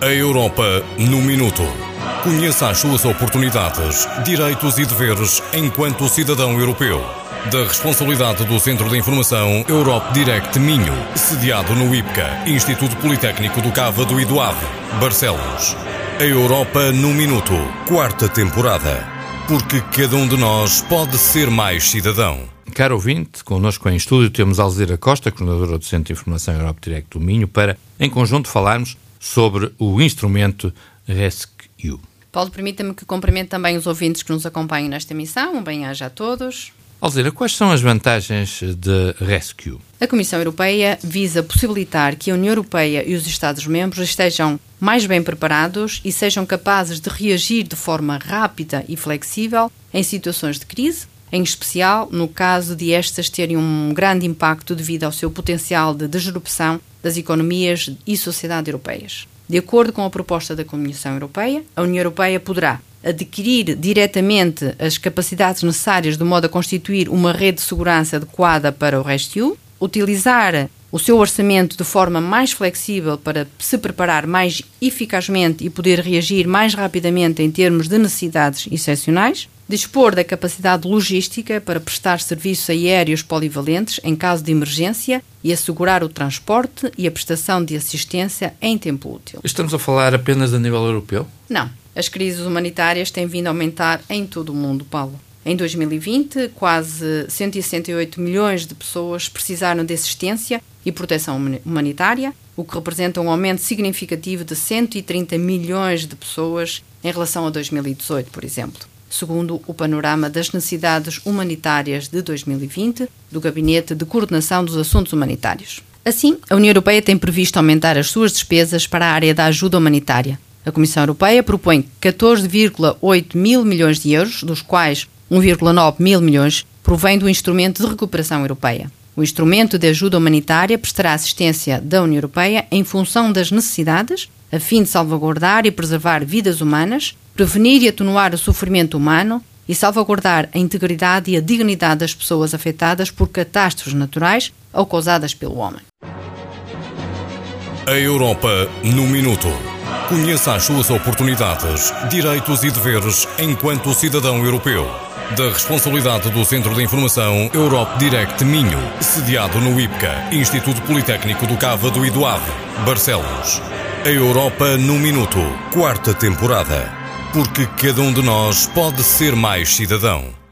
A Europa no Minuto. Conheça as suas oportunidades, direitos e deveres enquanto cidadão europeu. Da responsabilidade do Centro de Informação Europe Direct Minho, sediado no IPCA, Instituto Politécnico do Cávado e do Ave, Barcelos. A Europa no Minuto, quarta temporada. Porque cada um de nós pode ser mais cidadão. Caro ouvinte, connosco em estúdio temos Alzira Costa, coordenadora do Centro de Informação Europe Direct do Minho, para, em conjunto, falarmos sobre o instrumento Rescue. Paulo, permita-me que cumprimente também os ouvintes que nos acompanham nesta emissão. Um bem-aja a todos. Alzira, quais são as vantagens de Rescue? A Comissão Europeia visa possibilitar que a União Europeia e os Estados-membros estejam mais bem preparados e sejam capazes de reagir de forma rápida e flexível em situações de crise, em especial no caso de estas terem um grande impacto devido ao seu potencial de disrupção das economias e sociedade europeias. De acordo com a proposta da Comissão Europeia, a União Europeia poderá adquirir diretamente as capacidades necessárias de modo a constituir uma rede de segurança adequada para o Rescue, utilizar o seu orçamento de forma mais flexível para se preparar mais eficazmente e poder reagir mais rapidamente em termos de necessidades excepcionais, dispor da capacidade logística para prestar serviços aéreos polivalentes em caso de emergência e assegurar o transporte e a prestação de assistência em tempo útil. Estamos a falar apenas a nível europeu? Não. As crises humanitárias têm vindo a aumentar em todo o mundo, Paulo. Em 2020, quase 168 milhões de pessoas precisaram de assistência e proteção humanitária, o que representa um aumento significativo de 130 milhões de pessoas em relação a 2018, por exemplo, segundo o panorama das necessidades humanitárias de 2020 do Gabinete de Coordenação dos Assuntos Humanitários. Assim, a União Europeia tem previsto aumentar as suas despesas para a área da ajuda humanitária. A Comissão Europeia propõe 14,8 mil milhões de euros, dos quais 1,9 mil milhões provém do Instrumento de Recuperação Europeia. O instrumento de ajuda humanitária prestará assistência da União Europeia em função das necessidades, a fim de salvaguardar e preservar vidas humanas, prevenir e atenuar o sofrimento humano e salvaguardar a integridade e a dignidade das pessoas afetadas por catástrofes naturais ou causadas pelo homem. A Europa no Minuto. Conheça as suas oportunidades, direitos e deveres enquanto cidadão europeu. Da responsabilidade do Centro de Informação Europe Direct Minho, sediado no IPCA, Instituto Politécnico do Cávado e do Ave, Barcelos. A Europa no Minuto, quarta temporada. Porque cada um de nós pode ser mais cidadão.